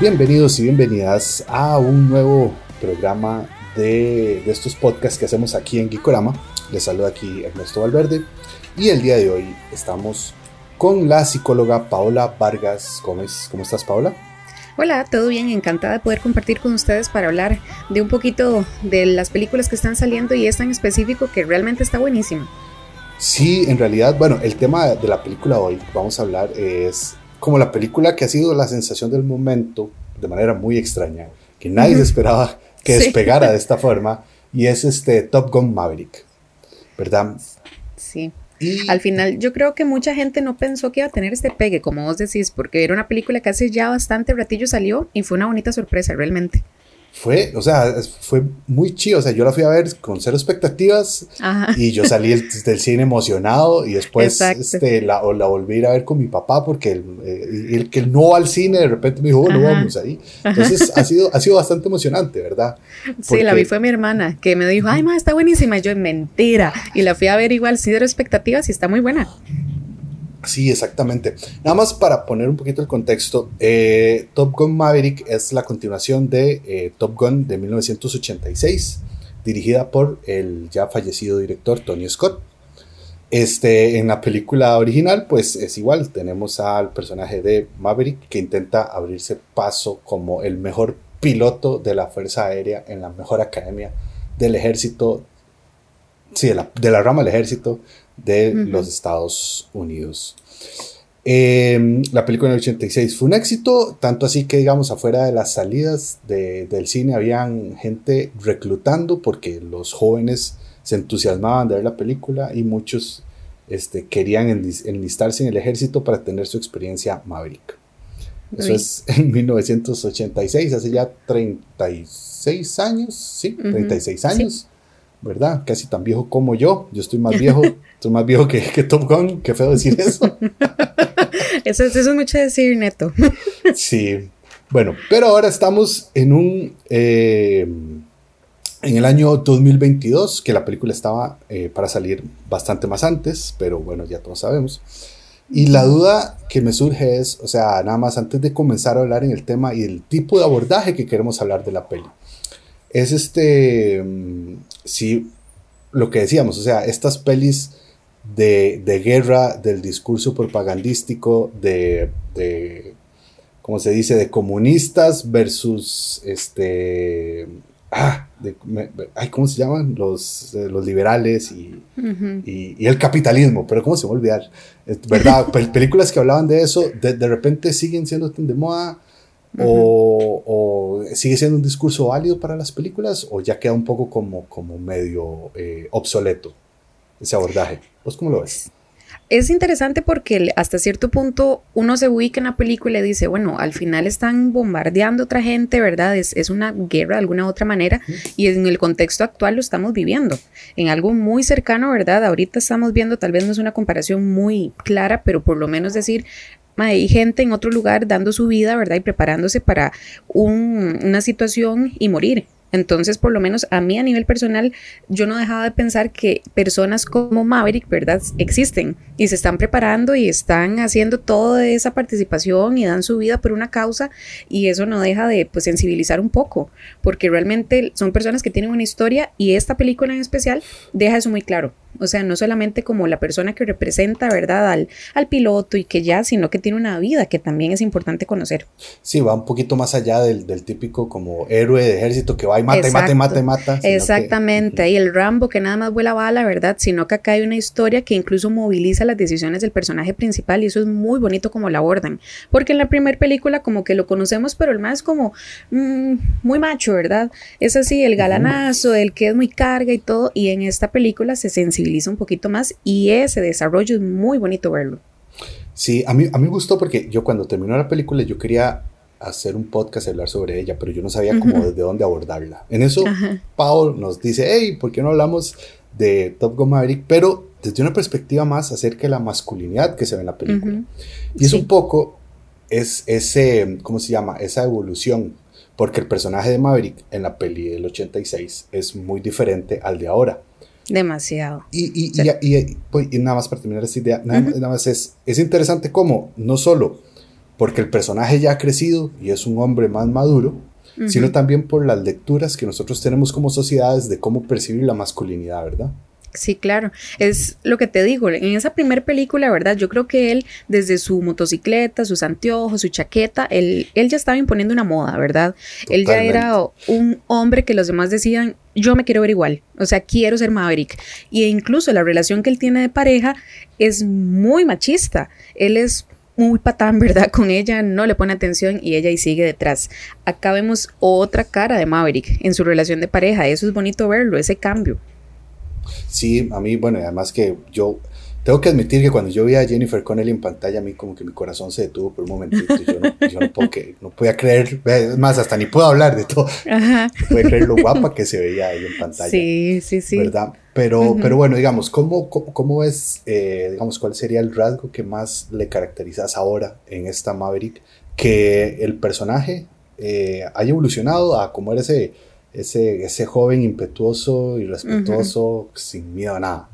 Bienvenidos y bienvenidas a un nuevo programa de, de estos podcasts que hacemos aquí en Gikorama. Les saluda aquí Ernesto Valverde y el día de hoy estamos con la psicóloga Paola Vargas Gómez. ¿Cómo estás, Paola? Hola, todo bien, encantada de poder compartir con ustedes para hablar de un poquito de las películas que están saliendo y esta en específico que realmente está buenísima. Sí, en realidad, bueno, el tema de la película hoy vamos a hablar es como la película que ha sido la sensación del momento de manera muy extraña, que nadie esperaba que despegara de esta forma, y es este Top Gun Maverick, ¿verdad? Sí. Al final yo creo que mucha gente no pensó que iba a tener este pegue, como vos decís, porque era una película que hace ya bastante ratillo salió y fue una bonita sorpresa realmente fue, o sea, fue muy chido. O sea, yo la fui a ver con cero expectativas y yo salí del, cine emocionado y después este, la, la volví a ir a ver con mi papá porque el, eh, el, que no va al cine de repente me dijo, bueno, vamos ahí. Entonces ha sido, ha sido bastante emocionante, ¿verdad? sí, la vi fue mi hermana que me dijo, ay, ma, está buenísima. Y yo, mentira. Y la fui a ver igual, cero expectativas y está muy buena. Sí, exactamente. Nada más para poner un poquito el contexto, eh, Top Gun Maverick es la continuación de eh, Top Gun de 1986, dirigida por el ya fallecido director Tony Scott. Este, en la película original, pues es igual, tenemos al personaje de Maverick que intenta abrirse paso como el mejor piloto de la Fuerza Aérea en la mejor academia del ejército, sí, de la, de la rama del ejército de los Estados Unidos. Em, la película en el 86 fue un éxito, tanto así que, digamos, afuera de las salidas del cine habían gente reclutando porque los jóvenes se entusiasmaban de ver la película y muchos este, querían enlistarse en el ejército para tener su experiencia Maverick. Eso es en 1986, hace ya 36 años, ¿sí? 36 años. ¿verdad? Casi tan viejo como yo. Yo estoy más viejo, estoy más viejo que, que Top Gun. Qué feo decir eso. eso, eso es mucho decir, neto. sí. Bueno, pero ahora estamos en un. Eh, en el año 2022, que la película estaba eh, para salir bastante más antes, pero bueno, ya todos sabemos. Y la duda que me surge es, o sea, nada más antes de comenzar a hablar en el tema y el tipo de abordaje que queremos hablar de la peli es este, mm, sí, lo que decíamos, o sea, estas pelis de, guerra, del discurso propagandístico, de, de, ¿cómo se dice?, de comunistas versus, este, ah, ¿cómo se llaman? Los, eh, los liberales y, y, el capitalismo, pero ¿cómo se va a olvidar? ¿Verdad? películas que hablaban de eso, de, de repente siguen siendo de moda o, sigue siendo un discurso válido para las películas o ya queda un poco como, como medio eh, obsoleto ese abordaje. ¿Vos cómo lo ves? Es interesante porque hasta cierto punto uno se ubica en la película y dice, bueno, al final están bombardeando otra gente, ¿verdad? Es, es una guerra de alguna otra manera y en el contexto actual lo estamos viviendo, en algo muy cercano, ¿verdad? Ahorita estamos viendo, tal vez no es una comparación muy clara, pero por lo menos decir, hay gente en otro lugar dando su vida, ¿verdad? Y preparándose para una situación y morir. Entonces, por lo menos a mí a nivel personal, yo no dejaba de pensar que personas como Maverick, ¿verdad? Existen y se están preparando y están haciendo toda esa participación y dan su vida por una causa y eso no deja de pues, sensibilizar un poco, porque realmente son personas que tienen una historia y esta película en especial deja eso muy claro. O sea, no solamente como la persona que representa, ¿verdad?, al, al piloto y que ya, sino que tiene una vida que también es importante conocer. Sí, va un poquito más allá del, del típico como héroe de ejército que va y mata y mata y mata y mata. Exactamente, y el Rambo que nada más vuela bala, ¿verdad? Sino que acá hay una historia que incluso moviliza las decisiones del personaje principal y eso es muy bonito como lo abordan. Porque en la primera película como que lo conocemos, pero el más como mm, muy macho, ¿verdad? Es así, el galanazo, el que es muy carga y todo, y en esta película se sensibiliza un poquito más y ese desarrollo es muy bonito verlo. Sí, a mí, a mí me gustó porque yo cuando terminó la película yo quería hacer un podcast y hablar sobre ella, pero yo no sabía cómo desde dónde abordarla. En eso, Paul nos dice, hey, ¿por qué no hablamos de Top Gun Maverick? Pero desde una perspectiva más acerca de la masculinidad que se ve en la película. Y es un poco, es ese, ¿cómo se llama? Esa evolución, porque el personaje de Maverick en la peli del 86 es muy diferente al de ahora. Demasiado. Y, y, pues, y, nada más para terminar esta idea, nada, más es, es interesante cómo no solo porque el personaje ya ha crecido y es un hombre más maduro, sino también por las lecturas que nosotros tenemos como sociedades de cómo percibir la masculinidad, ¿verdad? Sí, claro. Es lo que te digo. En esa primera película, ¿verdad? Yo creo que él, desde su motocicleta, sus anteojos, su chaqueta, él, él ya estaba imponiendo una moda, ¿verdad? Él ya era un hombre que los demás decían, yo me quiero ver igual. O sea, quiero ser Maverick. Y incluso la relación que él tiene de pareja es muy machista. Él es muy patán, ¿verdad? Con ella no le pone atención y ella ahí sigue detrás. Acá vemos otra cara de Maverick en su relación de pareja. Eso es bonito verlo, ese cambio. Sí, a mí, bueno, además que yo tengo que admitir que cuando yo vi a Jennifer Connelly en pantalla, a mí como que mi corazón se detuvo por un momentito. Yo no, yo no, puedo no podía creer, es más, hasta ni puedo hablar de todo. No podía creer lo guapa que se veía ahí en pantalla. Sí, sí, sí. ¿Verdad? Pero, pero bueno, digamos, ¿cómo, cómo, es, eh, digamos, cuál sería el rasgo que más le caracterizas ahora en esta Maverick? Que el personaje eh, haya evolucionado a como era ese ese, ese joven impetuoso y respetuoso, sin miedo a nada.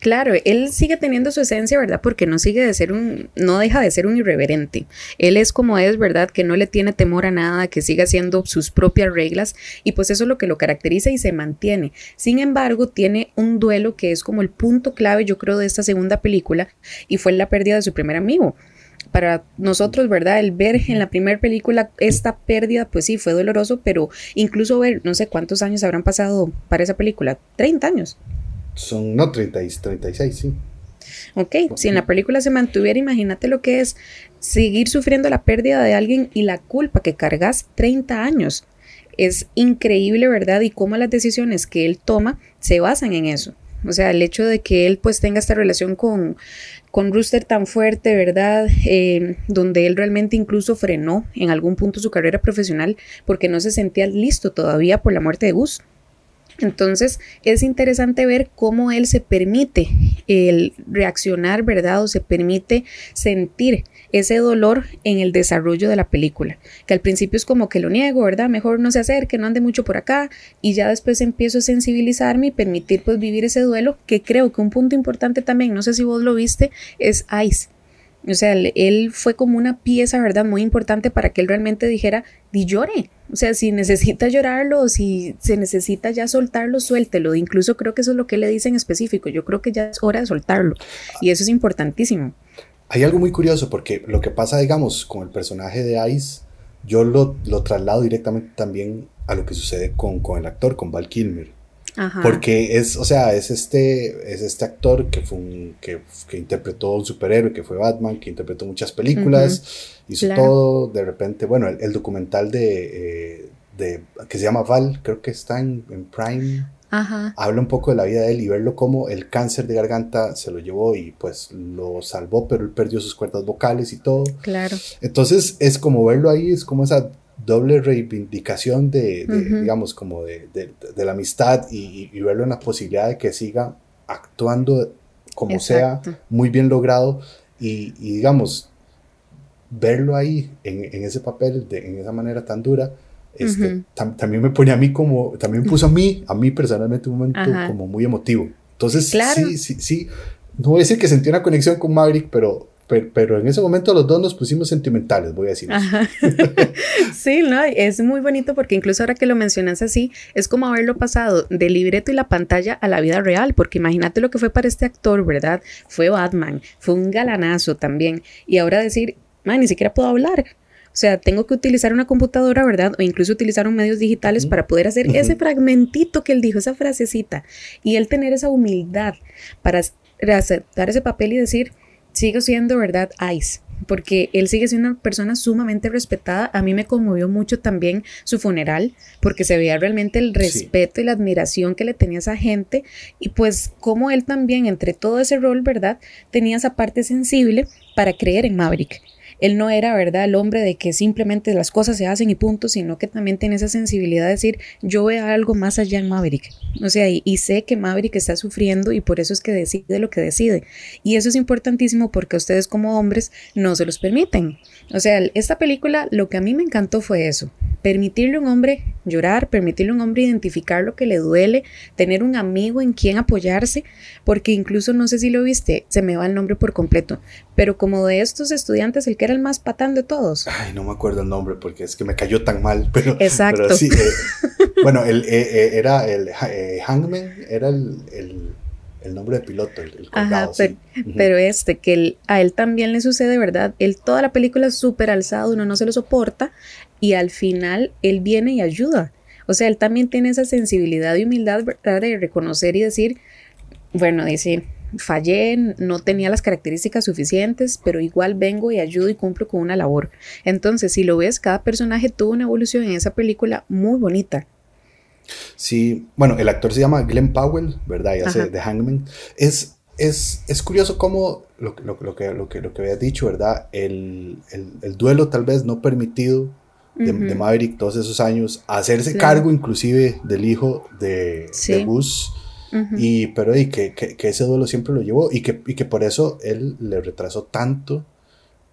Claro, él sigue teniendo su esencia, ¿verdad? Porque no sigue de ser un, no deja de ser un irreverente. Él es como es, ¿verdad? Que no le tiene temor a nada, que sigue haciendo sus propias reglas y pues eso es lo que lo caracteriza y se mantiene. Sin embargo, tiene un duelo que es como el punto clave, yo creo, de esta segunda película y fue la pérdida de su primer amigo para nosotros, ¿verdad? El ver en la primera película esta pérdida, pues sí, fue doloroso, pero incluso ver, no sé cuántos años habrán pasado para esa película, 30 años. Son, no, 30, 36, sí. Ok, si en la película se mantuviera, imagínate lo que es seguir sufriendo la pérdida de alguien y la culpa que cargas 30 años. Es increíble, ¿verdad? Y cómo las decisiones que él toma se basan en eso. O sea, el hecho de que él pues tenga esta relación con, con Rooster tan fuerte, ¿verdad? Eh, donde él realmente incluso frenó en algún punto su carrera profesional porque no se sentía listo todavía por la muerte de Gus. Entonces es interesante ver cómo él se permite el reaccionar, ¿verdad? O se permite sentir ese dolor en el desarrollo de la película. Que al principio es como que lo niego, ¿verdad? Mejor no se acerque, no ande mucho por acá. Y ya después empiezo a sensibilizarme y permitir pues vivir ese duelo, que creo que un punto importante también, no sé si vos lo viste, es Ice. O sea, él fue como una pieza, ¿verdad? Muy importante para que él realmente dijera, di llore. O sea, si necesita llorarlo si se necesita ya soltarlo, suéltelo. Incluso creo que eso es lo que le dice en específico. Yo creo que ya es hora de soltarlo. Y eso es importantísimo. Hay algo muy curioso porque lo que pasa, digamos, con el personaje de Ice, yo lo, lo traslado directamente también a lo que sucede con, con el actor, con Val Kilmer. Porque es, o sea, es este, es este actor que, fue un, que, que, interpretó un superhéroe, que fue Batman, que interpretó muchas películas, hizo todo, de repente, bueno, el, documental de, eh, de, que se llama Val, creo que está en, en Prime. Habla un poco de la vida de él y verlo como el cáncer de garganta se lo llevó y pues lo salvó, pero él perdió sus cuerdas vocales y todo. Claro. Entonces es como verlo ahí, es como esa doble reivindicación de, digamos, como de, de la amistad y, y, verlo en la posibilidad de que siga actuando como sea, muy bien logrado y, y digamos, verlo ahí en, en ese papel, de, en esa manera tan dura, este, también me pone a mí como, también puso a mí, a mí personalmente un momento como muy emotivo. Entonces, sí, sí, sí, no voy a decir que sentí una conexión con Maverick, pero, pero, en ese momento los dos nos pusimos sentimentales, voy a decir. sí, no, es muy bonito porque incluso ahora que lo mencionas así, es como haberlo pasado del libreto y la pantalla a la vida real, porque imagínate lo que fue para este actor, ¿verdad? Fue Batman, fue un galanazo también, y ahora decir, man, ni siquiera puedo hablar, o sea, tengo que utilizar una computadora, ¿verdad? O incluso utilizar un medios digitales para poder hacer ese fragmentito que él dijo, esa frasecita. Y él tener esa humildad para aceptar ese papel y decir, sigo siendo, ¿verdad? Ice. Porque él sigue siendo una persona sumamente respetada. A mí me conmovió mucho también su funeral, porque se veía realmente el respeto y la admiración que le tenía a esa gente. Y pues como él también, entre todo ese rol, ¿verdad? Tenía esa parte sensible para creer en Maverick. Él no era, ¿verdad?, el hombre de que simplemente las cosas se hacen y punto, sino que también tiene esa sensibilidad de decir, yo veo algo más allá en Maverick. O sea, y, sé que Maverick está sufriendo y por eso es que decide lo que decide. Y eso es importantísimo porque ustedes como hombres no se los permiten. O sea, esta película lo que a mí me encantó fue eso, permitirle a un hombre llorar, permitirle a un hombre identificar lo que le duele, tener un amigo en quien apoyarse, porque incluso no sé si lo viste, se me va el nombre por completo, pero como de estos estudiantes, el que era el más patán de todos. Ay, no me acuerdo el nombre porque es que me cayó tan mal, pero... Exacto. sí, eh, bueno, el, eh, eh, era el Hangman, era el el nombre de piloto, el, Ajá, pero, este, que a él también le sucede, ¿verdad? Él toda la película es súper alzado, uno no se lo soporta y al final él viene y ayuda. O sea, él también tiene esa sensibilidad y humildad, ¿verdad? De reconocer y decir, bueno, decir, fallé, no tenía las características suficientes, pero igual vengo y ayudo y cumplo con una labor. Entonces, si lo ves, cada personaje tuvo una evolución en esa película muy bonita. Sí, bueno, el actor se llama Glenn Powell, ¿verdad? Y hace The Hangman. Es, es, es curioso cómo lo, lo, lo, que, lo, que, lo que había dicho, ¿verdad? El, el, el duelo tal vez no permitido de, de, Maverick todos esos años, hacerse cargo inclusive del hijo de, sí. de Gus. y, pero y que, que, que, ese duelo siempre lo llevó y que, y que por eso él le retrasó tanto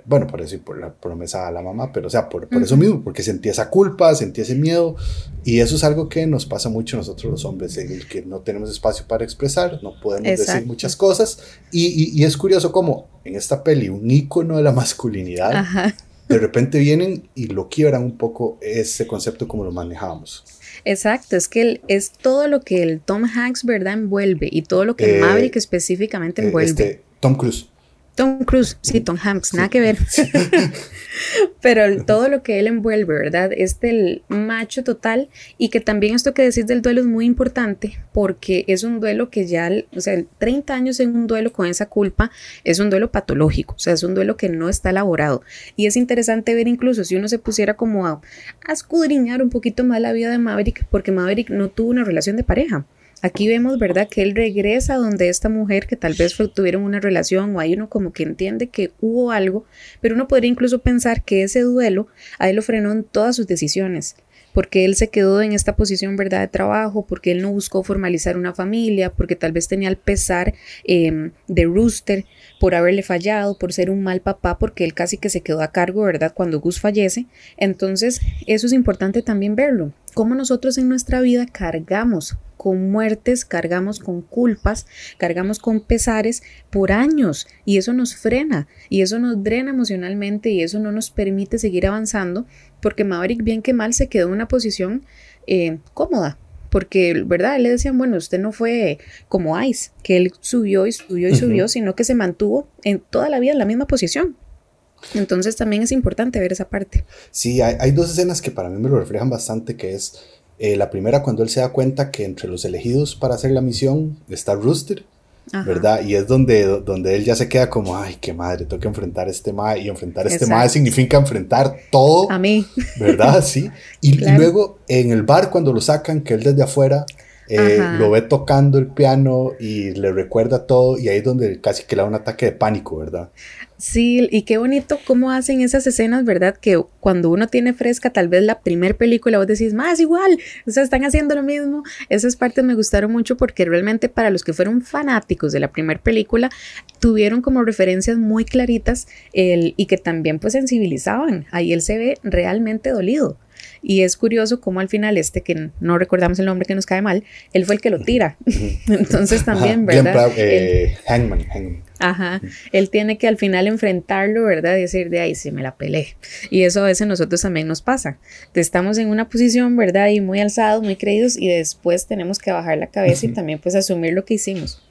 bueno, por decir por la promesa a la mamá, pero o sea, por, por eso mismo, porque sentía esa culpa, sentía ese miedo, y eso es algo que nos pasa mucho a nosotros los hombres, el que no tenemos espacio para expresar, no podemos decir muchas cosas, y, y, y, es curioso como en esta peli, un ícono de la masculinidad, Ajá. De repente vienen y lo quiebran un poco ese concepto como lo manejábamos. Exacto, es que el, es todo lo que el Tom Hanks, ¿verdad?, envuelve y todo lo que eh, Maverick específicamente envuelve. Este, Tom Cruise. Tom Cruise, sí, Tom Hanks, nada que ver. Pero todo lo que él envuelve, ¿verdad? Es del macho total y que también esto que decís del duelo es muy importante porque es un duelo que ya, o sea, 30 años en un duelo con esa culpa es un duelo patológico, o sea, es un duelo que no está elaborado. Y es interesante ver incluso si uno se pusiera como a, a escudriñar un poquito más la vida de Maverick porque Maverick no tuvo una relación de pareja. Aquí vemos, ¿verdad?, que él regresa donde esta mujer que tal vez tuvieron una relación o hay uno como que entiende que hubo algo, pero uno podría incluso pensar que ese duelo a él lo frenó en todas sus decisiones porque él se quedó en esta posición, ¿verdad?, de trabajo, porque él no buscó formalizar una familia, porque tal vez tenía el pesar eh, de Rooster por haberle fallado, por ser un mal papá, porque él casi que se quedó a cargo, ¿verdad?, cuando Gus fallece. Entonces, eso es importante también verlo, cómo nosotros en nuestra vida cargamos con muertes, cargamos con culpas, cargamos con pesares por años y eso nos frena y eso nos drena emocionalmente y eso no nos permite seguir avanzando porque Maverick bien que mal se quedó en una posición eh, cómoda. Porque, ¿verdad? Le decían, bueno, usted no fue como Ice, que él subió y subió y subió, sino que se mantuvo en toda la vida en la misma posición. Entonces también es importante ver esa parte. Sí, hay, hay dos escenas que para mí me lo reflejan bastante, que es eh, la primera, cuando él se da cuenta que entre los elegidos para hacer la misión está Rooster, Ajá. ¿verdad? Y es donde, donde él ya se queda como, ay, qué madre, tengo que enfrentar a este mae. Y enfrentar a este mae significa enfrentar todo. A mí. ¿Verdad? Sí. Y, claro. y, luego en el bar, cuando lo sacan, que él desde afuera eh, lo ve tocando el piano y le recuerda todo. Y ahí es donde casi que le da un ataque de pánico, ¿verdad? Sí, y qué bonito cómo hacen esas escenas, ¿verdad? Que cuando uno tiene fresca tal vez la primer película vos decís, más igual, o sea, están haciendo lo mismo. Esas partes me gustaron mucho porque realmente para los que fueron fanáticos de la primera película, tuvieron como referencias muy claritas el, y que también pues sensibilizaban. Ahí él se ve realmente dolido. Y es curioso cómo al final este, que no recordamos el nombre que nos cae mal, él fue el que lo tira. Entonces también, Ajá, ¿verdad? Eh, él, Hangman, Hangman. Ajá, él tiene que al final enfrentarlo, ¿verdad? Y decir, de ahí sí me la pelé. Y eso a veces nosotros también nos pasa. Estamos en una posición, ¿verdad? Y muy alzados, muy creídos y después tenemos que bajar la cabeza y también pues asumir lo que hicimos.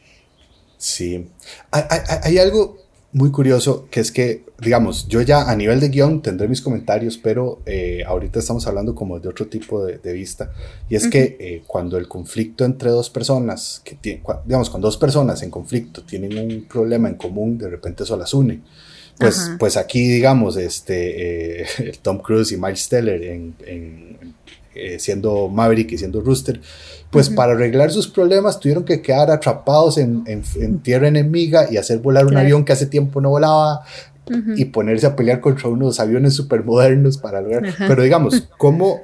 Sí, hay, hay, hay algo muy curioso, que es que, digamos, yo ya a nivel de guion tendré mis comentarios, pero eh, ahorita estamos hablando como de otro tipo de, de vista. Y es uh -huh. que eh, cuando el conflicto entre dos personas, que tiene, digamos, cuando dos personas en conflicto tienen un problema en común, de repente eso las une. Pues, pues aquí, digamos, este, eh, Tom Cruise y Miles Teller en, en, eh, siendo Maverick y siendo Rooster, pues uh -huh. para arreglar sus problemas tuvieron que quedar atrapados en, en, en tierra enemiga y hacer volar un claro. avión que hace tiempo no volaba uh -huh. y ponerse a pelear contra unos aviones supermodernos para lograr. Uh -huh. Pero digamos, ¿cómo,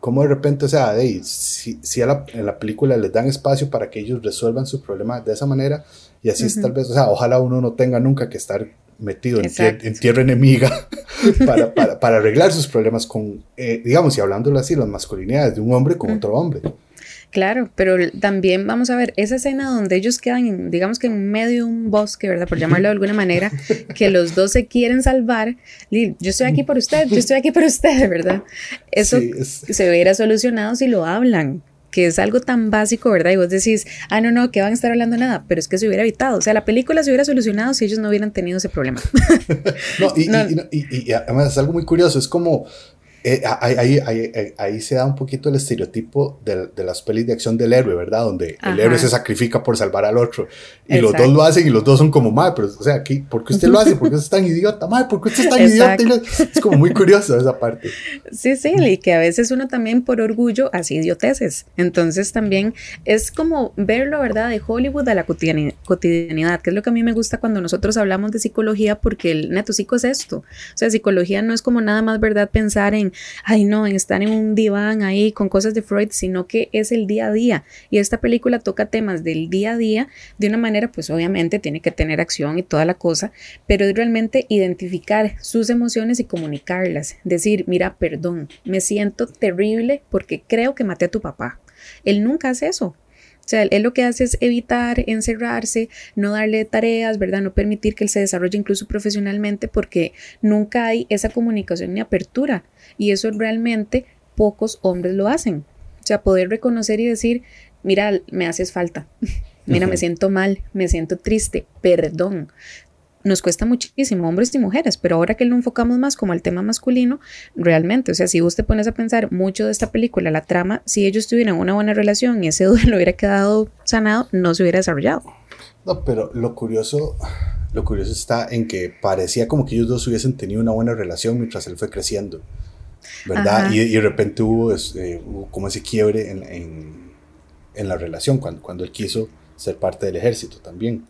cómo de repente, o sea, hey, si, si a la, en la película les dan espacio para que ellos resuelvan su problema de esa manera y así es tal vez, o sea, ojalá uno no tenga nunca que estar metido en, tierra enemiga para, para, para, arreglar sus problemas con, eh, digamos, y hablándolo así, las masculinidades de un hombre con otro hombre. Claro, pero también vamos a ver esa escena donde ellos quedan, digamos que en medio de un bosque, ¿verdad? Por llamarlo de alguna manera, que los dos se quieren salvar. Yo estoy aquí por usted, yo estoy aquí por usted, ¿verdad? Eso se hubiera solucionado si lo hablan que es algo tan básico, ¿verdad? Y vos decís, ah, no, no, que van a estar hablando nada, pero es que se hubiera evitado. O sea, la película se hubiera solucionado si ellos no hubieran tenido ese problema. no, y, y, además es algo muy curioso, es como eh, ahí, ahí, ahí, se da un poquito el estereotipo de, de, las pelis de acción del héroe, ¿verdad? Donde el héroe se sacrifica por salvar al otro. Y los dos lo hacen y los dos son como, mal, pero, o sea, aquí, ¿por qué usted lo hace? ¿Por qué usted es tan idiota? Madre, ¿por qué usted es tan idiota? Es como muy curioso esa parte. Sí, sí, y que a veces uno también por orgullo hace idioteces. Entonces también es como verlo, ¿verdad? De Hollywood a la cotidianidad, que es lo que a mí me gusta cuando nosotros hablamos de psicología, porque el neto psico es esto. O sea, psicología no es como nada más, ¿verdad? Pensar en ay no, en estar en un diván ahí con cosas de Freud, sino que es el día a día. Y esta película toca temas del día a día de una manera, pues obviamente tiene que tener acción y toda la cosa, pero es realmente identificar sus emociones y comunicarlas. Decir, mira, perdón, me siento terrible porque creo que maté a tu papá. Él nunca hace eso. O sea, él lo que hace es evitar encerrarse, no darle tareas, ¿verdad? No permitir que él se desarrolle incluso profesionalmente porque nunca hay esa comunicación ni apertura. Y eso realmente pocos hombres lo hacen. O sea, poder reconocer y decir, mira, me haces falta. Mira, me siento mal, me siento triste, perdón nos cuesta muchísimo, hombres y mujeres, pero ahora que lo enfocamos más como el tema masculino, realmente, o sea, si usted pones a pensar mucho de esta película, la trama, si ellos tuvieran una buena relación y ese duelo hubiera quedado sanado, no se hubiera desarrollado. No, pero lo curioso, lo curioso está en que parecía como que ellos dos hubiesen tenido una buena relación mientras él fue creciendo, ¿verdad? Y, de repente eh, hubo, como ese quiebre en, en, en, la relación cuando, cuando él quiso ser parte del ejército también.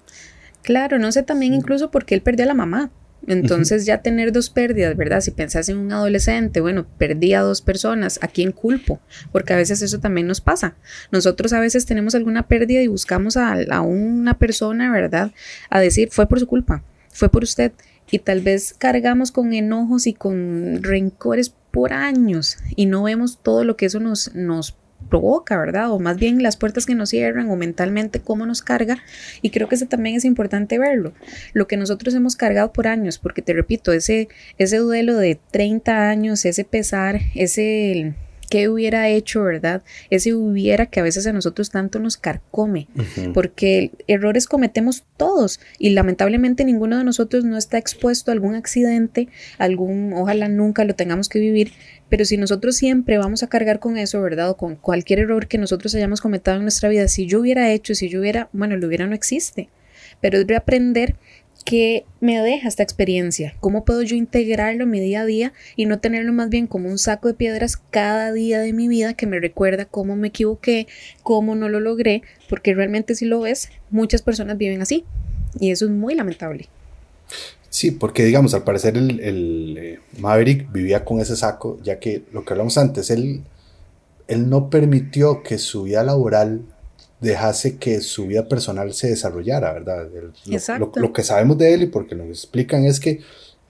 Claro, no sé también incluso porque él perdió a la mamá. Entonces ya tener dos pérdidas, ¿verdad? Si pensás en un adolescente, bueno, perdí a dos personas, ¿a quién culpo? Porque a veces eso también nos pasa. Nosotros a veces tenemos alguna pérdida y buscamos a, a una persona, ¿verdad? A decir, fue por su culpa, fue por usted. Y tal vez cargamos con enojos y con rencores por años y no vemos todo lo que eso nos, nos provoca, ¿verdad? O más bien las puertas que nos cierran o mentalmente cómo nos carga. Y creo que eso también es importante verlo. Lo que nosotros hemos cargado por años, porque te repito, ese, ese duelo de 30 años, ese pesar, ese qué hubiera hecho, ¿verdad? Ese hubiera que a veces a nosotros tanto nos carcome, porque errores cometemos todos y lamentablemente ninguno de nosotros no está expuesto a algún accidente, algún, ojalá nunca lo tengamos que vivir, pero si nosotros siempre vamos a cargar con eso, ¿verdad? O con cualquier error que nosotros hayamos cometido en nuestra vida, si yo hubiera hecho, si yo hubiera, bueno, lo hubiera no existe, pero es aprender ¿Qué me deja esta experiencia? ¿Cómo puedo yo integrarlo en mi día a día y no tenerlo más bien como un saco de piedras cada día de mi vida que me recuerda cómo me equivoqué, cómo no lo logré? Porque realmente si lo ves, muchas personas viven así y eso es muy lamentable. Sí, porque digamos, al parecer el, eh, Maverick vivía con ese saco, ya que lo que hablamos antes, él, él no permitió que su vida laboral dejase que su vida personal se desarrollara, ¿verdad? Lo, lo, que sabemos de él y porque nos explican es que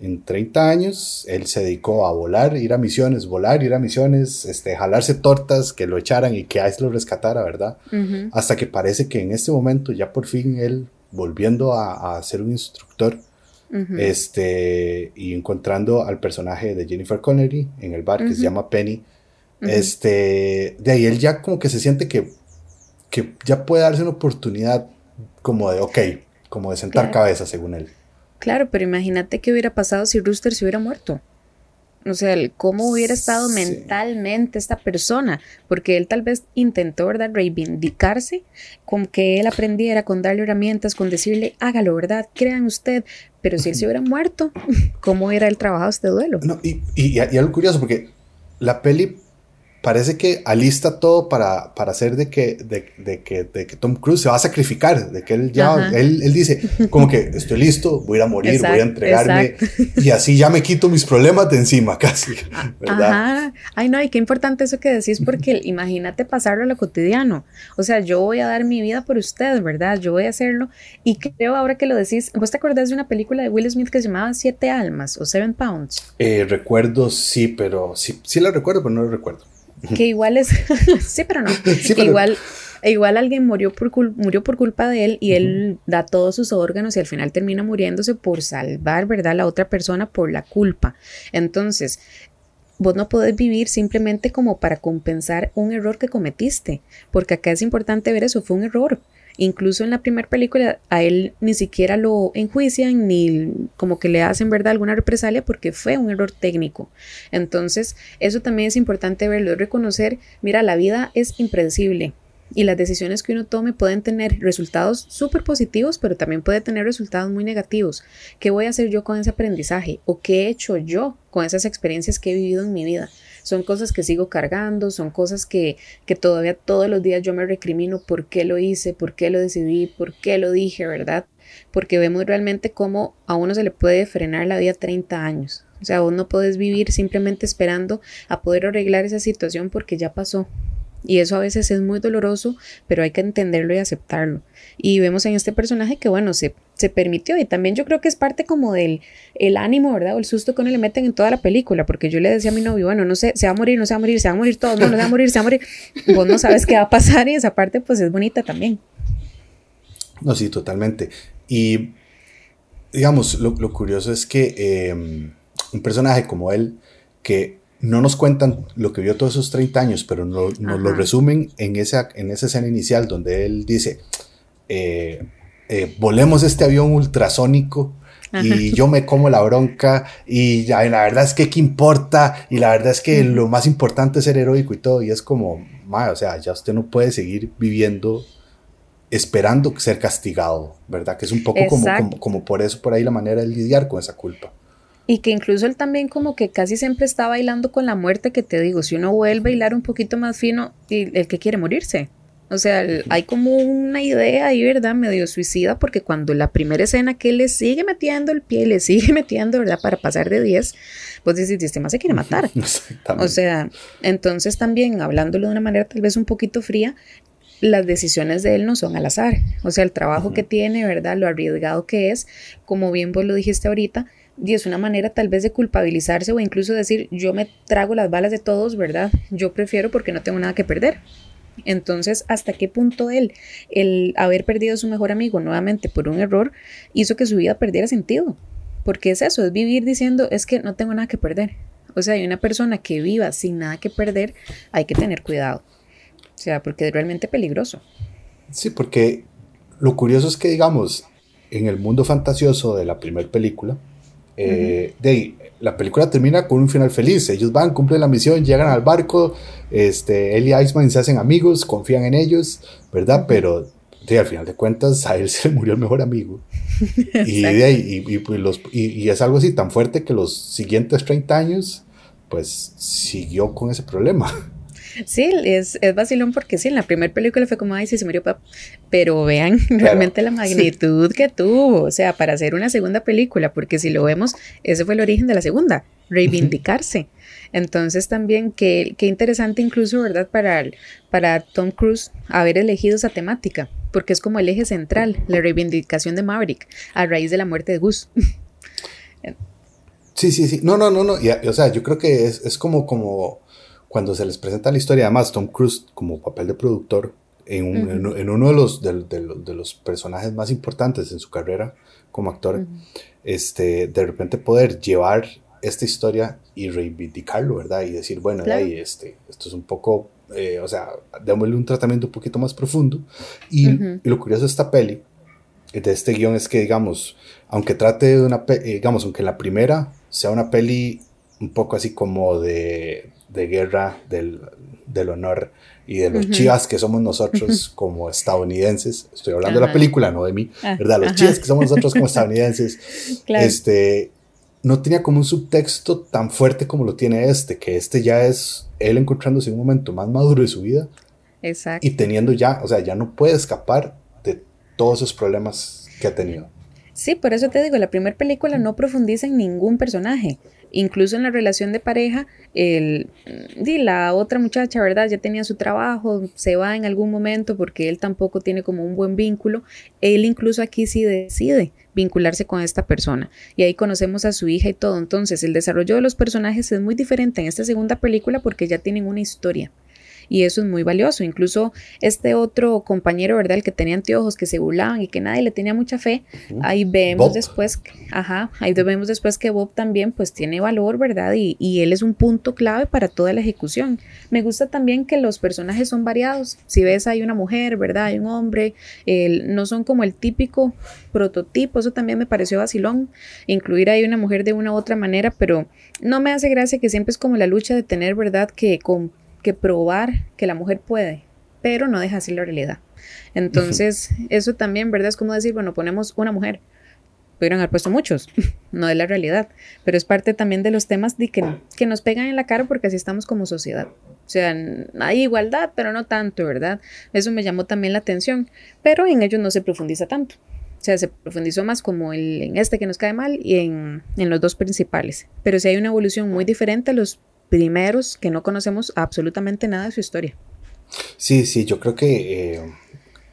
en 30 años él se dedicó a volar, ir a misiones, volar, ir a misiones, este, jalarse tortas, que lo echaran y que Ice lo rescatara, ¿verdad? Hasta que parece que en este momento ya por fin él, volviendo a, a ser un instructor, este, y encontrando al personaje de Jennifer Connery en el bar que se llama Penny, este, de ahí él ya como que se siente que que ya puede darse una oportunidad como de, ok, como de sentar cabeza, según él. Claro, pero imagínate qué hubiera pasado si Rooster se hubiera muerto. O sea, cómo hubiera estado mentalmente esta persona, porque él tal vez intentó, ¿verdad?, reivindicarse con que él aprendiera, con darle herramientas, con decirle, hágalo, ¿verdad?, crean usted, pero si él se hubiera muerto, ¿cómo era el trabajado este duelo? No, y, y, y algo curioso, porque la peli parece que alista todo para, para hacer de que, de, de, que, de que Tom Cruise se va a sacrificar, de que él ya, él, él, dice, como que estoy listo, voy a ir a morir, voy a entregarme y así ya me quito mis problemas de encima casi, ¿verdad? Ajá. Ay, no, y qué importante eso que decís, porque imagínate pasarlo a lo cotidiano. O sea, yo voy a dar mi vida por usted, ¿verdad? Yo voy a hacerlo. Y creo ahora que lo decís, ¿vos te acordás de una película de Will Smith que se llamaba Siete Almas o Seven Pounds? Eh, recuerdo, sí, pero sí, sí la recuerdo, pero no lo recuerdo que igual es, sí, pero no, igual, igual alguien murió por, murió por culpa de él y él da todos sus órganos y al final termina muriéndose por salvar, ¿verdad?, a la otra persona por la culpa. Entonces, vos no podés vivir simplemente como para compensar un error que cometiste, porque acá es importante ver eso, fue un error. Incluso en la primera película a él ni siquiera lo enjuician ni como que le hacen verdad alguna represalia porque fue un error técnico. Entonces, eso también es importante verlo, reconocer, mira, la vida es impredecible y las decisiones que uno tome pueden tener resultados súper positivos, pero también puede tener resultados muy negativos. ¿Qué voy a hacer yo con ese aprendizaje? ¿O qué he hecho yo con esas experiencias que he vivido en mi vida? Son cosas que sigo cargando, son cosas que, que todavía todos los días yo me recrimino por qué lo hice, por qué lo decidí, por qué lo dije, ¿verdad? Porque vemos realmente cómo a uno se le puede frenar la vida 30 años. O sea, vos no puedes vivir simplemente esperando a poder arreglar esa situación porque ya pasó. Y eso a veces es muy doloroso, pero hay que entenderlo y aceptarlo. Y vemos en este personaje que, bueno, se, se permitió. Y también yo creo que es parte como del el ánimo, ¿verdad? O el susto que uno le meten en toda la película. Porque yo le decía a mi novio, bueno, no sé, se va a morir, no se va a morir, se va a morir todo, no, no se va a morir, se va a morir. Vos no sabes qué va a pasar y esa parte pues es bonita también. No, sí, totalmente. Y digamos, lo, lo curioso es que eh, un personaje como él, que no nos cuentan lo que vio todos esos 30 años, pero nos lo resumen en esa, en esa escena inicial donde él dice, eh, eh, volemos este avión ultrasónico y yo me como la bronca y ya, la verdad es que qué importa y la verdad es que lo más importante es ser heroico y todo y es como, o sea, ya usted no puede seguir viviendo esperando ser castigado, ¿verdad? Que es un poco como, como, como por eso, por ahí la manera de lidiar con esa culpa. Y que incluso él también como que casi siempre está bailando con la muerte, que te digo, si uno vuelve a bailar un poquito más fino, y el que quiere morirse. O sea, hay como una idea ahí, ¿verdad? Medio suicida, porque cuando la primera escena que él le sigue metiendo el pie, le sigue metiendo, ¿verdad? Para pasar de 10, pues dices, este más se quiere matar. O sea, entonces también, hablándolo de una manera tal vez un poquito fría, las decisiones de él no son al azar. O sea, el trabajo que tiene, ¿verdad? Lo arriesgado que es, como bien vos lo dijiste ahorita, y es una manera tal vez de culpabilizarse o incluso decir yo me trago las balas de todos, ¿verdad? Yo prefiero porque no tengo nada que perder. Entonces, ¿hasta qué punto él, el haber perdido a su mejor amigo nuevamente por un error, hizo que su vida perdiera sentido? Porque es eso, es vivir diciendo, es que no tengo nada que perder. O sea, hay una persona que viva sin nada que perder, hay que tener cuidado. O sea, porque es realmente peligroso. Sí, porque lo curioso es que, digamos, en el mundo fantasioso de la primera película, eh, de la película termina con un final feliz. Ellos van, cumplen la misión, llegan al barco. Este, él y Iceman se hacen amigos, confían en ellos, ¿verdad? Pero de, al final de cuentas a él se le murió el mejor amigo. y, de ahí, y, pues, los, y, es algo así tan fuerte que los siguientes 30 años, pues siguió con ese problema. Sí, es, es vacilón porque sí, en la primera película fue como, ay, sí, se murió papá. Pero vean realmente la magnitud que tuvo, o sea, para hacer una segunda película, porque si lo vemos, ese fue el origen de la segunda, reivindicarse. Entonces también, qué, qué interesante incluso, ¿verdad? Para, para Tom Cruise haber elegido esa temática, porque es como el eje central, la reivindicación de Maverick, a raíz de la muerte de Gus. Sí, sí, sí. No, no, no, no. o sea, yo creo que es, es como, como cuando se les presenta la historia, además Tom Cruise como papel de productor, en, en, uno de los, de, de, los personajes más importantes en su carrera como actor, este, de repente poder llevar esta historia y reivindicarlo, ¿verdad? Y decir, bueno, este, esto es un poco, eh, o sea, démosle un tratamiento un poquito más profundo. Y, y, lo curioso de esta peli, de este guion, es que, digamos, aunque trate de una, eh, digamos, aunque la primera sea una peli un poco así como de de guerra del, del honor y de los chivas que somos nosotros como estadounidenses. Estoy hablando de la película, no de mí, ah, ¿verdad? Los chivas que somos nosotros como estadounidenses. Este, no tenía como un subtexto tan fuerte como lo tiene este, que este ya es él encontrándose en un momento más maduro de su vida. Exacto. Y teniendo ya, o sea, ya no puede escapar de todos esos problemas que ha tenido. Sí, por eso te digo, la primera película no profundiza en ningún personaje. Incluso en la relación de pareja, el, la otra muchacha, ¿verdad? Ya tenía su trabajo, se va en algún momento porque él tampoco tiene como un buen vínculo. Él incluso aquí sí decide vincularse con esta persona. Y ahí conocemos a su hija y todo. Entonces, el desarrollo de los personajes es muy diferente en esta segunda película porque ya tienen una historia y eso es muy valioso. Incluso este otro compañero, ¿verdad? El que tenía anteojos, que se burlaban y que nadie le tenía mucha fe, ahí vemos después, ajá, ahí vemos después que Bob también pues tiene valor, ¿verdad? Y, y, él es un punto clave para toda la ejecución. Me gusta también que los personajes son variados. Si ves, hay una mujer, ¿verdad? Hay un hombre, no son como el típico prototipo, eso también me pareció vacilón, incluir ahí una mujer de una u otra manera, pero no me hace gracia que siempre es como la lucha de tener, ¿verdad? Que con que probar que la mujer puede, pero no deja así la realidad. Entonces, eso también, ¿verdad? Es como decir, bueno, ponemos una mujer. Pudieron haber puesto muchos, no de la realidad, pero es parte también de los temas de que, que nos pegan en la cara porque así estamos como sociedad. O sea, hay igualdad, pero no tanto, ¿verdad? Eso me llamó también la atención, pero en ellos no se profundiza tanto. O sea, se profundizó más como el, en este que nos cae mal y en, en los dos principales. Pero sí hay una evolución muy diferente a los primeros que no conocemos absolutamente nada de su historia. Sí, sí, yo creo que... Eh,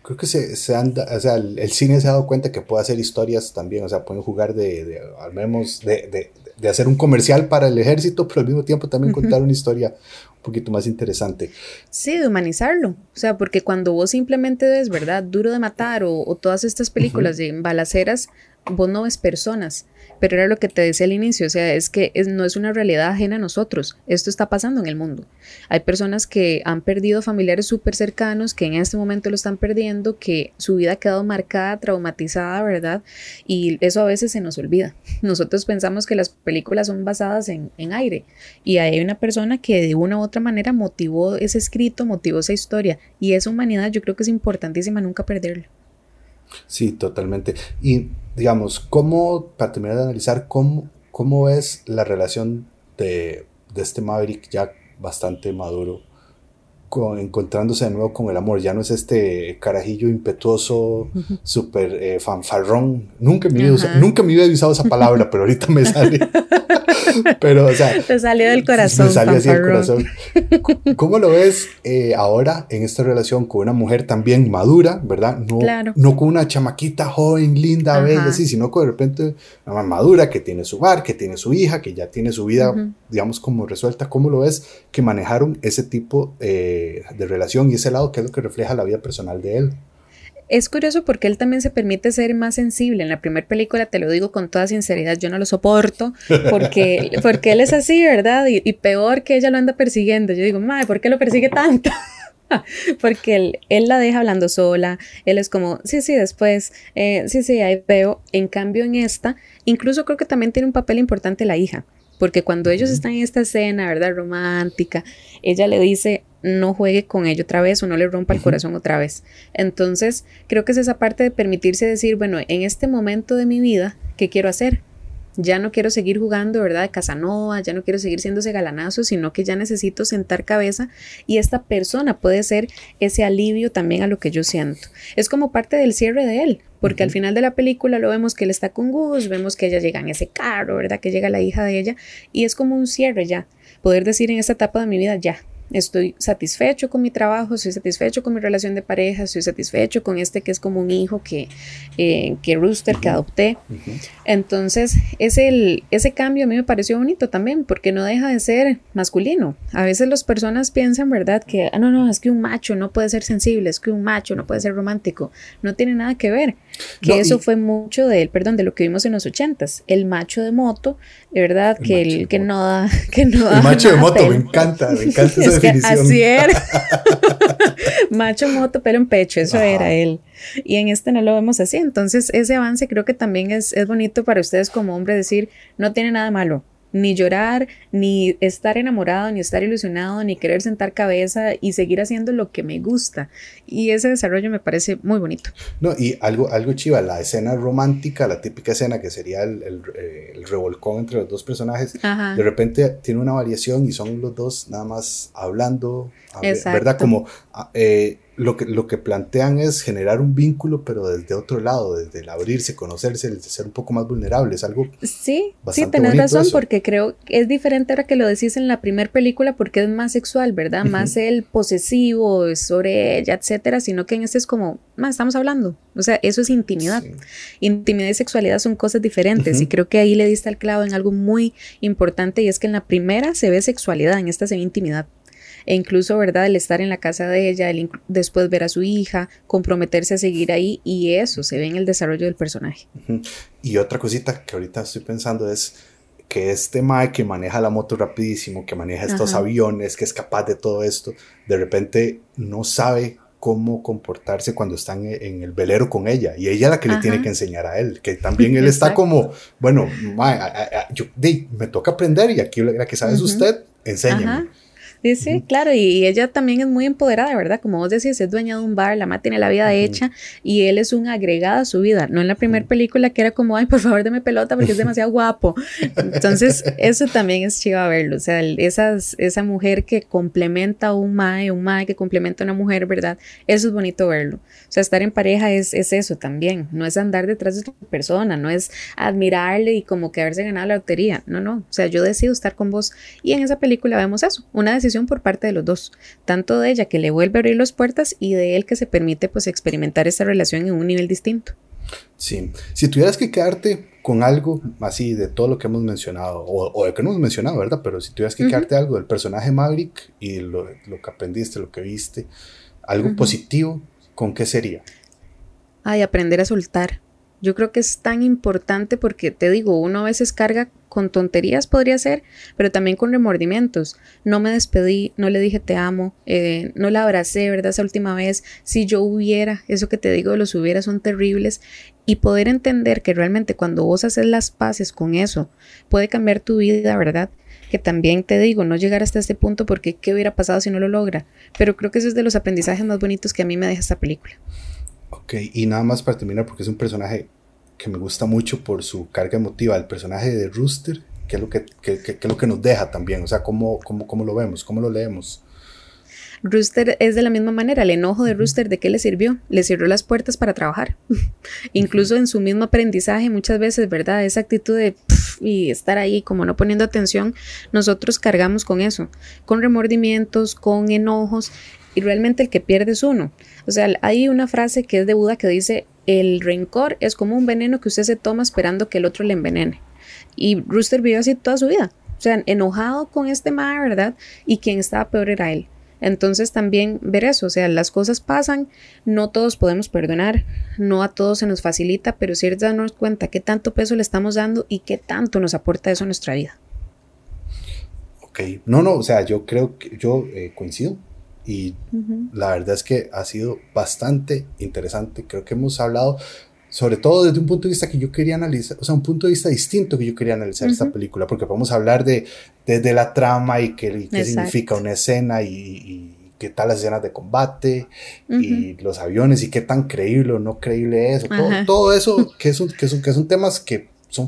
creo que se, se anda, o sea, el, cine se ha dado cuenta que puede hacer historias también, o sea, pueden jugar de, de al menos, de, de, de, hacer un comercial para el ejército, pero al mismo tiempo también contar una historia un poquito más interesante. Sí, de humanizarlo, o sea, porque cuando vos simplemente ves, ¿verdad? Duro de matar o, o todas estas películas de balaceras, vos no ves personas, pero era lo que te decía al inicio, o sea, es que no es una realidad ajena a nosotros, esto está pasando en el mundo. Hay personas que han perdido familiares súper cercanos, que en este momento lo están perdiendo, que su vida ha quedado marcada, traumatizada, ¿verdad? Y eso a veces se nos olvida. Nosotros pensamos que las películas son basadas en, en aire y hay una persona que de una u otra manera motivó ese escrito, motivó esa historia y esa humanidad yo creo que es importantísima nunca perderla. Sí, totalmente. Y digamos, ¿cómo, para terminar de analizar, cómo, cómo es la relación de, de este Maverick ya bastante maduro, con, encontrándose de nuevo con el amor? Ya no es este carajillo impetuoso, súper eh, fanfarrón. Nunca me, había nunca me había usado esa palabra, pero ahorita me sale. Pero, o sea. Te salió del corazón. Me salió así del corazón. ¿Cómo lo ves eh, ahora en esta relación con una mujer también madura, verdad? No, no con una chamaquita joven, linda, bella, así, sino con de repente una madura que tiene su bar, que tiene su hija, que ya tiene su vida, digamos, como resuelta. ¿Cómo lo ves que manejaron ese tipo eh, de relación y ese lado que es lo que refleja la vida personal de él? Es curioso porque él también se permite ser más sensible. En la primera película, te lo digo con toda sinceridad, yo no lo soporto porque, porque él es así, ¿verdad? Y, peor que ella lo anda persiguiendo. Yo digo, madre, ¿por qué lo persigue tanto? porque él, él, la deja hablando sola, él es como, sí, sí, después, eh, sí, sí, ahí veo. En cambio, en esta, incluso creo que también tiene un papel importante la hija, porque cuando ellos están en esta escena, ¿verdad? Romántica, ella le dice, no juegue con ello otra vez o no le rompa el corazón otra vez. Entonces, creo que es esa parte de permitirse decir, bueno, en este momento de mi vida, ¿qué quiero hacer? Ya no quiero seguir jugando, ¿verdad? De Casanova, ya no quiero seguir siendo ese galanazo, sino que ya necesito sentar cabeza y esta persona puede ser ese alivio también a lo que yo siento. Es como parte del cierre de él, porque al final de la película lo vemos que él está con Gus, vemos que ella llega en ese carro, ¿verdad? Que llega la hija de ella y es como un cierre ya. Poder decir en esta etapa de mi vida, ya, estoy satisfecho con mi trabajo, estoy satisfecho con mi relación de pareja, estoy satisfecho con este que es como un hijo que, eh, que Rooster, que adopté. Entonces, el, ese cambio a mí me pareció bonito también, porque no deja de ser masculino. A veces las personas piensan, ¿verdad?, que, ah, no, no, es que un macho no puede ser sensible, es que un macho no puede ser romántico. No tiene nada que ver. Que eso fue mucho de él, perdón, de lo que vimos en los ochentas. El macho de moto, de verdad, que, el, que no da... Que no el macho de moto, me encanta, me encanta esa definición. así era. macho, moto, pelo en pecho, eso era él. Y en este no lo vemos así. Entonces, ese avance creo que también es, es bonito para ustedes como hombre decir, no tiene nada malo ni llorar, ni estar enamorado, ni estar ilusionado, ni querer sentar cabeza y seguir haciendo lo que me gusta. Y ese desarrollo me parece muy bonito. No, y algo, algo chiva, la escena romántica, la típica escena que sería el, el, eh, el revolcón entre los dos personajes, de repente tiene una variación y son los dos nada más hablando, ¿verdad? Como... Ah, eh, lo que, lo que plantean es generar un vínculo, pero desde otro lado, desde el abrirse, conocerse, el ser un poco más vulnerable. Es algo. Sí, sí, tenés razón, porque creo que es diferente ahora que lo decís en la primera película, porque es más sexual, ¿verdad? Más el posesivo sobre ella, etcétera, sino que en este es como, más estamos hablando. O sea, eso es intimidad. Intimidad y sexualidad son cosas diferentes, y creo que ahí le diste al clavo en algo muy importante, y es que en la primera se ve sexualidad, en esta se ve intimidad e incluso, ¿verdad? El estar en la casa de ella, el después ver a su hija, comprometerse a seguir ahí y eso se ve en el desarrollo del personaje. Y otra cosita que ahorita estoy pensando es que este Mae que maneja la moto rapidísimo, que maneja estos aviones, que es capaz de todo esto, de repente no sabe cómo comportarse cuando están en el velero con ella y ella la que le tiene que enseñar a él, que también él está como, bueno, mae, yo, me toca aprender y aquí la que sabe es usted, enséñeme. Sí, sí, claro, y, ella también es muy empoderada, ¿verdad? Como vos decís, es dueña de un bar, la mamá tiene la vida hecha y él es un agregado a su vida, no en la primera película que era como, ay, por favor, deme pelota porque es demasiado guapo. Entonces, eso también es chido verlo, o sea, esas, esa mujer que complementa a un mae, un mae que complementa a una mujer, ¿verdad? Eso es bonito verlo. O sea, estar en pareja es, es eso también, no es andar detrás de otra persona, no es admirarle y como que haberse ganado la lotería, no, no, o sea, yo decido estar con vos y en esa película vemos eso, una decisión por parte de los dos, tanto de ella que le vuelve a abrir las puertas y de él que se permite pues experimentar esta relación en un nivel distinto. Sí, si tuvieras que quedarte con algo así de todo lo que hemos mencionado, o, de que no hemos mencionado, ¿verdad? Pero si tuvieras que quedarte algo del personaje Maverick y lo, lo, que aprendiste, lo que viste, algo positivo, ¿con qué sería? Ay, aprender a soltar. Yo creo que es tan importante porque te digo, uno a veces carga con tonterías podría ser, pero también con remordimientos. No me despedí, no le dije te amo, eh, no la abracé, ¿verdad? Esa última vez, si yo hubiera, eso que te digo los hubiera son terribles, y poder entender que realmente cuando vos haces las paces con eso, puede cambiar tu vida, ¿verdad? Que también te digo, no llegar hasta este punto porque qué hubiera pasado si no lo logra, pero creo que ese es de los aprendizajes más bonitos que a mí me deja esta película. Ok, y nada más para terminar, porque es un personaje que me gusta mucho por su carga emotiva, el personaje de Rooster, que es lo que, que, que, es lo que nos deja también, o sea, cómo, cómo, cómo lo vemos, cómo lo leemos. Rooster es de la misma manera, el enojo de Rooster, ¿de qué le sirvió? Le sirvió las puertas para trabajar. Incluso en su mismo aprendizaje, muchas veces, ¿verdad? Esa actitud de y estar ahí como no poniendo atención, nosotros cargamos con eso, con remordimientos, con enojos, y realmente el que pierde es uno. O sea, hay una frase que es de Buda que dice, el rencor es como un veneno que usted se toma esperando que el otro le envenene. Y Rooster vivió así toda su vida. O sea, enojado con este ma, ¿verdad? Y quien estaba peor era él. Entonces también ver eso, o sea, las cosas pasan, no todos podemos perdonar, no a todos se nos facilita, pero sí darnos cuenta qué tanto peso le estamos dando y qué tanto nos aporta eso a nuestra vida. Ok, no, no, o sea, yo creo que yo eh, coincido y la verdad es que ha sido bastante interesante. Creo que hemos hablado, sobre todo desde un punto de vista que yo quería analizar, o sea, un punto de vista distinto que yo quería analizar esta película, porque a hablar de desde la trama y qué, qué significa una escena y, qué tal las escenas de combate y los aviones y qué tan creíble o no creíble es, todo, todo, eso que, son, que, son, que son temas que son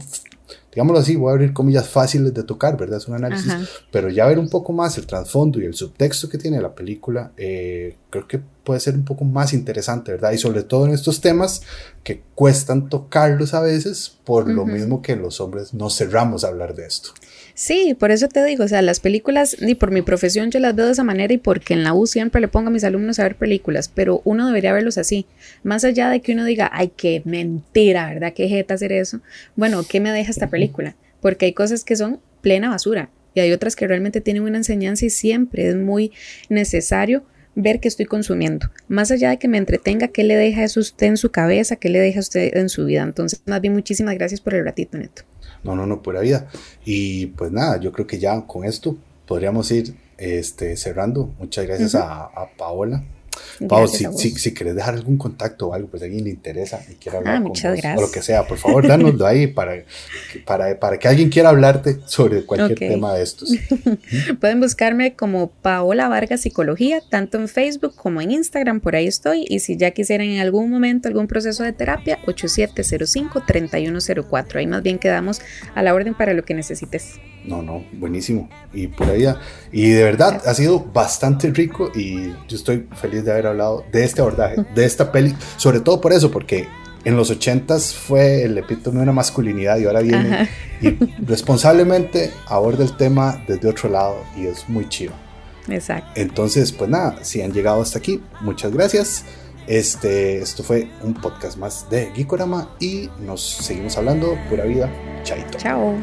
digámoslo así, voy a abrir comillas fáciles de tocar, ¿verdad? Es un análisis, pero ya ver un poco más el trasfondo y el subtexto que tiene la película, eh, creo que puede ser un poco más interesante, ¿verdad? Y sobre todo en estos temas que cuestan tocarlos a veces, por lo mismo que los hombres nos cerramos a hablar de esto. Sí, por eso te digo, o sea, las películas, ni por mi profesión yo las veo de esa manera y porque en la U siempre le pongo a mis alumnos a ver películas, pero uno debería verlos así. Más allá de que uno diga, ay, qué mentira, ¿verdad? Qué jeta hacer eso. Bueno, ¿qué me deja esta película? Porque hay cosas que son plena basura y hay otras que realmente tienen una enseñanza y siempre es muy necesario ver qué estoy consumiendo. Más allá de que me entretenga, qué le deja eso usted en su cabeza, qué le deja usted en su vida. Entonces, más bien, muchísimas gracias por el ratito, Neto. No, no, no, pura vida. Y pues nada, yo creo que ya con esto podríamos ir este, cerrando. Muchas gracias a, Paola Pau, si, si, si, querés dejar algún contacto o algo, pues a alguien le interesa y quiera hablar Ah, con muchas vos, gracias. o lo que sea, por favor, dánoslo ahí para, para, para que alguien quiera hablarte sobre cualquier tema de estos. Pueden buscarme como Paola Vargas Psicología, tanto en Facebook como en Instagram, por ahí estoy. Y si ya quisieran en algún momento algún proceso de terapia, 8705-3104. Ahí más bien quedamos a la orden para lo que necesites. No, no, buenísimo. Y por ahí, y de verdad ha sido bastante rico y yo estoy feliz de haber hablado de este abordaje, de esta peli, sobre todo por eso, porque en los ochentas fue el epítome de una masculinidad y ahora viene Ajá. y responsablemente aborda el tema desde otro lado y es muy chido. Exacto. Entonces, pues nada, si han llegado hasta aquí, muchas gracias. Este, esto fue un podcast más de Geekorama y nos seguimos hablando. Pura vida. Chaito. Chao.